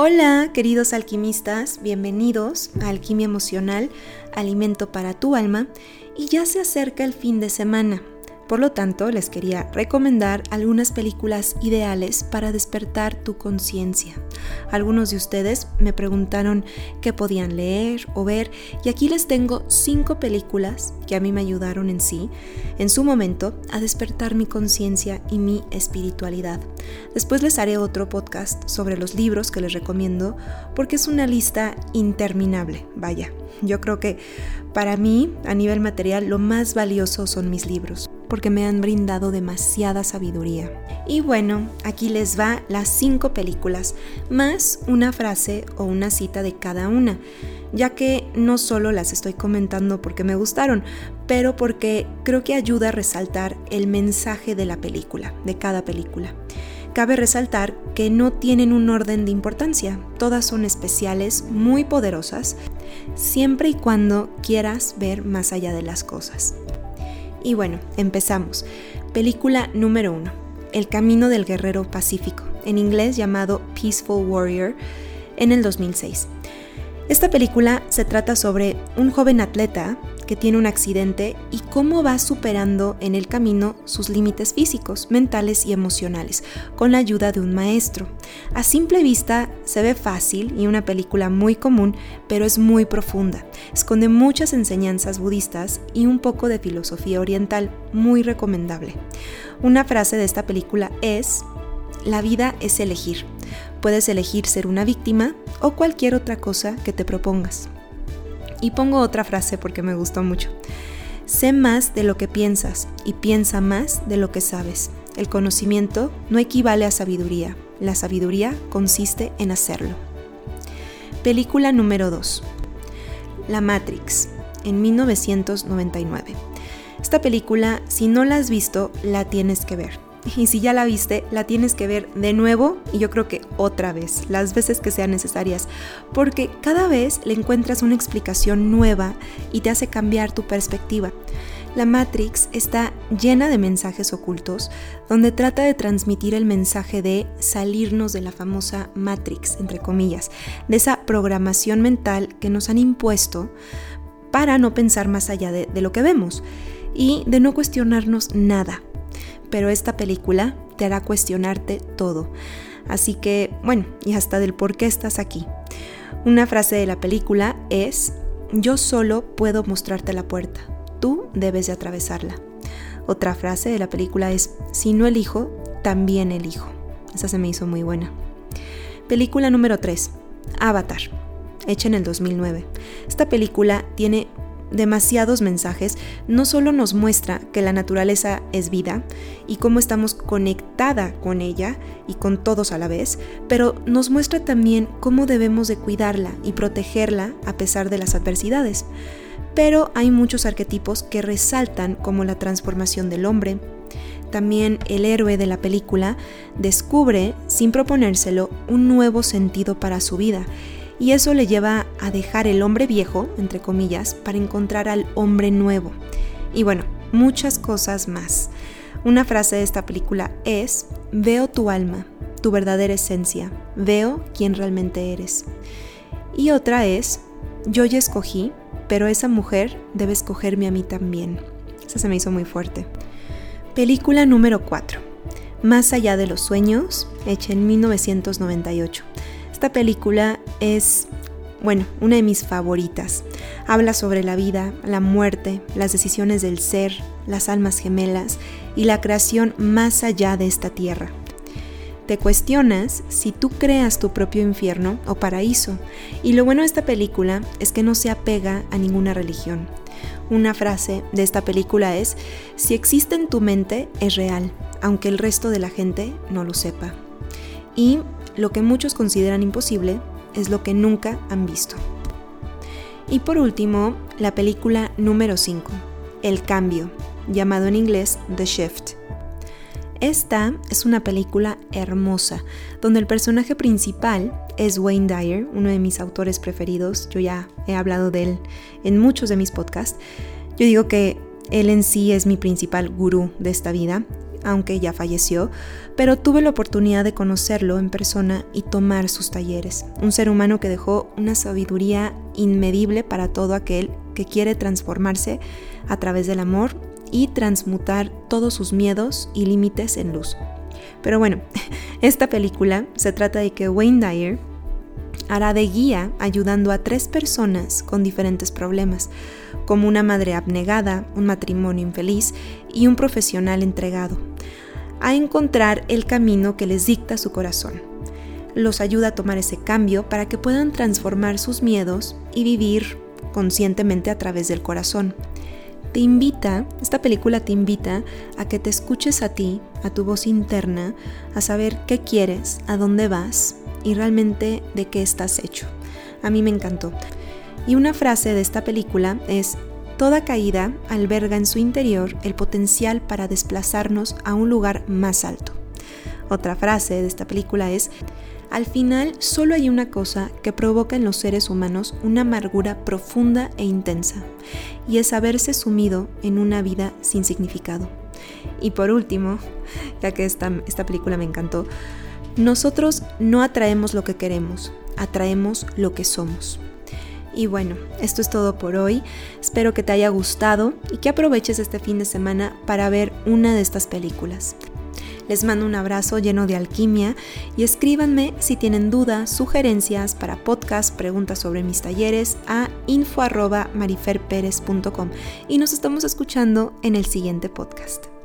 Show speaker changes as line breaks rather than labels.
Hola, queridos alquimistas, bienvenidos a Alquimia Emocional, Alimento para tu alma, y ya se acerca el fin de semana. Por lo tanto, les quería recomendar algunas películas ideales para despertar tu conciencia. Algunos de ustedes me preguntaron qué podían leer o ver y aquí les tengo cinco películas que a mí me ayudaron en sí, en su momento, a despertar mi conciencia y mi espiritualidad. Después les haré otro podcast sobre los libros que les recomiendo porque es una lista interminable, vaya. Yo creo que para mí, a nivel material, lo más valioso son mis libros porque me han brindado demasiada sabiduría. Y bueno, aquí les va las cinco películas, más una frase o una cita de cada una, ya que no solo las estoy comentando porque me gustaron, pero porque creo que ayuda a resaltar el mensaje de la película, de cada película. Cabe resaltar que no tienen un orden de importancia, todas son especiales, muy poderosas, siempre y cuando quieras ver más allá de las cosas. Y bueno, empezamos. Película número uno. El Camino del Guerrero Pacífico, en inglés llamado Peaceful Warrior, en el 2006. Esta película se trata sobre un joven atleta que tiene un accidente y cómo va superando en el camino sus límites físicos, mentales y emocionales, con la ayuda de un maestro. A simple vista se ve fácil y una película muy común, pero es muy profunda. Esconde muchas enseñanzas budistas y un poco de filosofía oriental, muy recomendable. Una frase de esta película es, la vida es elegir. Puedes elegir ser una víctima o cualquier otra cosa que te propongas. Y pongo otra frase porque me gustó mucho. Sé más de lo que piensas y piensa más de lo que sabes. El conocimiento no equivale a sabiduría. La sabiduría consiste en hacerlo. Película número 2. La Matrix, en 1999. Esta película, si no la has visto, la tienes que ver. Y si ya la viste, la tienes que ver de nuevo y yo creo que otra vez, las veces que sean necesarias, porque cada vez le encuentras una explicación nueva y te hace cambiar tu perspectiva. La Matrix está llena de mensajes ocultos donde trata de transmitir el mensaje de salirnos de la famosa Matrix, entre comillas, de esa programación mental que nos han impuesto para no pensar más allá de, de lo que vemos y de no cuestionarnos nada pero esta película te hará cuestionarte todo. Así que, bueno, y hasta del por qué estás aquí. Una frase de la película es, yo solo puedo mostrarte la puerta, tú debes de atravesarla. Otra frase de la película es, si no elijo, también elijo. Esa se me hizo muy buena. Película número 3, Avatar, hecha en el 2009. Esta película tiene demasiados mensajes, no solo nos muestra que la naturaleza es vida y cómo estamos conectada con ella y con todos a la vez, pero nos muestra también cómo debemos de cuidarla y protegerla a pesar de las adversidades. Pero hay muchos arquetipos que resaltan como la transformación del hombre. También el héroe de la película descubre, sin proponérselo, un nuevo sentido para su vida y eso le lleva a dejar el hombre viejo, entre comillas, para encontrar al hombre nuevo. Y bueno, muchas cosas más. Una frase de esta película es, veo tu alma, tu verdadera esencia, veo quién realmente eres. Y otra es, yo ya escogí, pero esa mujer debe escogerme a mí también. Esa se me hizo muy fuerte. Película número 4. Más allá de los sueños, hecha en 1998. Esta película es, bueno, una de mis favoritas. Habla sobre la vida, la muerte, las decisiones del ser, las almas gemelas y la creación más allá de esta tierra. Te cuestionas si tú creas tu propio infierno o paraíso. Y lo bueno de esta película es que no se apega a ninguna religión. Una frase de esta película es, si existe en tu mente, es real, aunque el resto de la gente no lo sepa. Y lo que muchos consideran imposible es lo que nunca han visto. Y por último, la película número 5, El Cambio, llamado en inglés The Shift. Esta es una película hermosa, donde el personaje principal es Wayne Dyer, uno de mis autores preferidos. Yo ya he hablado de él en muchos de mis podcasts. Yo digo que él en sí es mi principal gurú de esta vida. Aunque ya falleció, pero tuve la oportunidad de conocerlo en persona y tomar sus talleres. Un ser humano que dejó una sabiduría inmedible para todo aquel que quiere transformarse a través del amor y transmutar todos sus miedos y límites en luz. Pero bueno, esta película se trata de que Wayne Dyer hará de guía ayudando a tres personas con diferentes problemas, como una madre abnegada, un matrimonio infeliz y un profesional entregado, a encontrar el camino que les dicta su corazón. Los ayuda a tomar ese cambio para que puedan transformar sus miedos y vivir conscientemente a través del corazón. Te invita, esta película te invita a que te escuches a ti, a tu voz interna, a saber qué quieres, a dónde vas y realmente de qué estás hecho. A mí me encantó. Y una frase de esta película es, Toda caída alberga en su interior el potencial para desplazarnos a un lugar más alto. Otra frase de esta película es, al final solo hay una cosa que provoca en los seres humanos una amargura profunda e intensa, y es haberse sumido en una vida sin significado. Y por último, ya que esta, esta película me encantó, nosotros no atraemos lo que queremos, atraemos lo que somos. Y bueno, esto es todo por hoy. Espero que te haya gustado y que aproveches este fin de semana para ver una de estas películas. Les mando un abrazo lleno de alquimia y escríbanme si tienen dudas, sugerencias para podcast, preguntas sobre mis talleres a info.mariferperez.com y nos estamos escuchando en el siguiente podcast.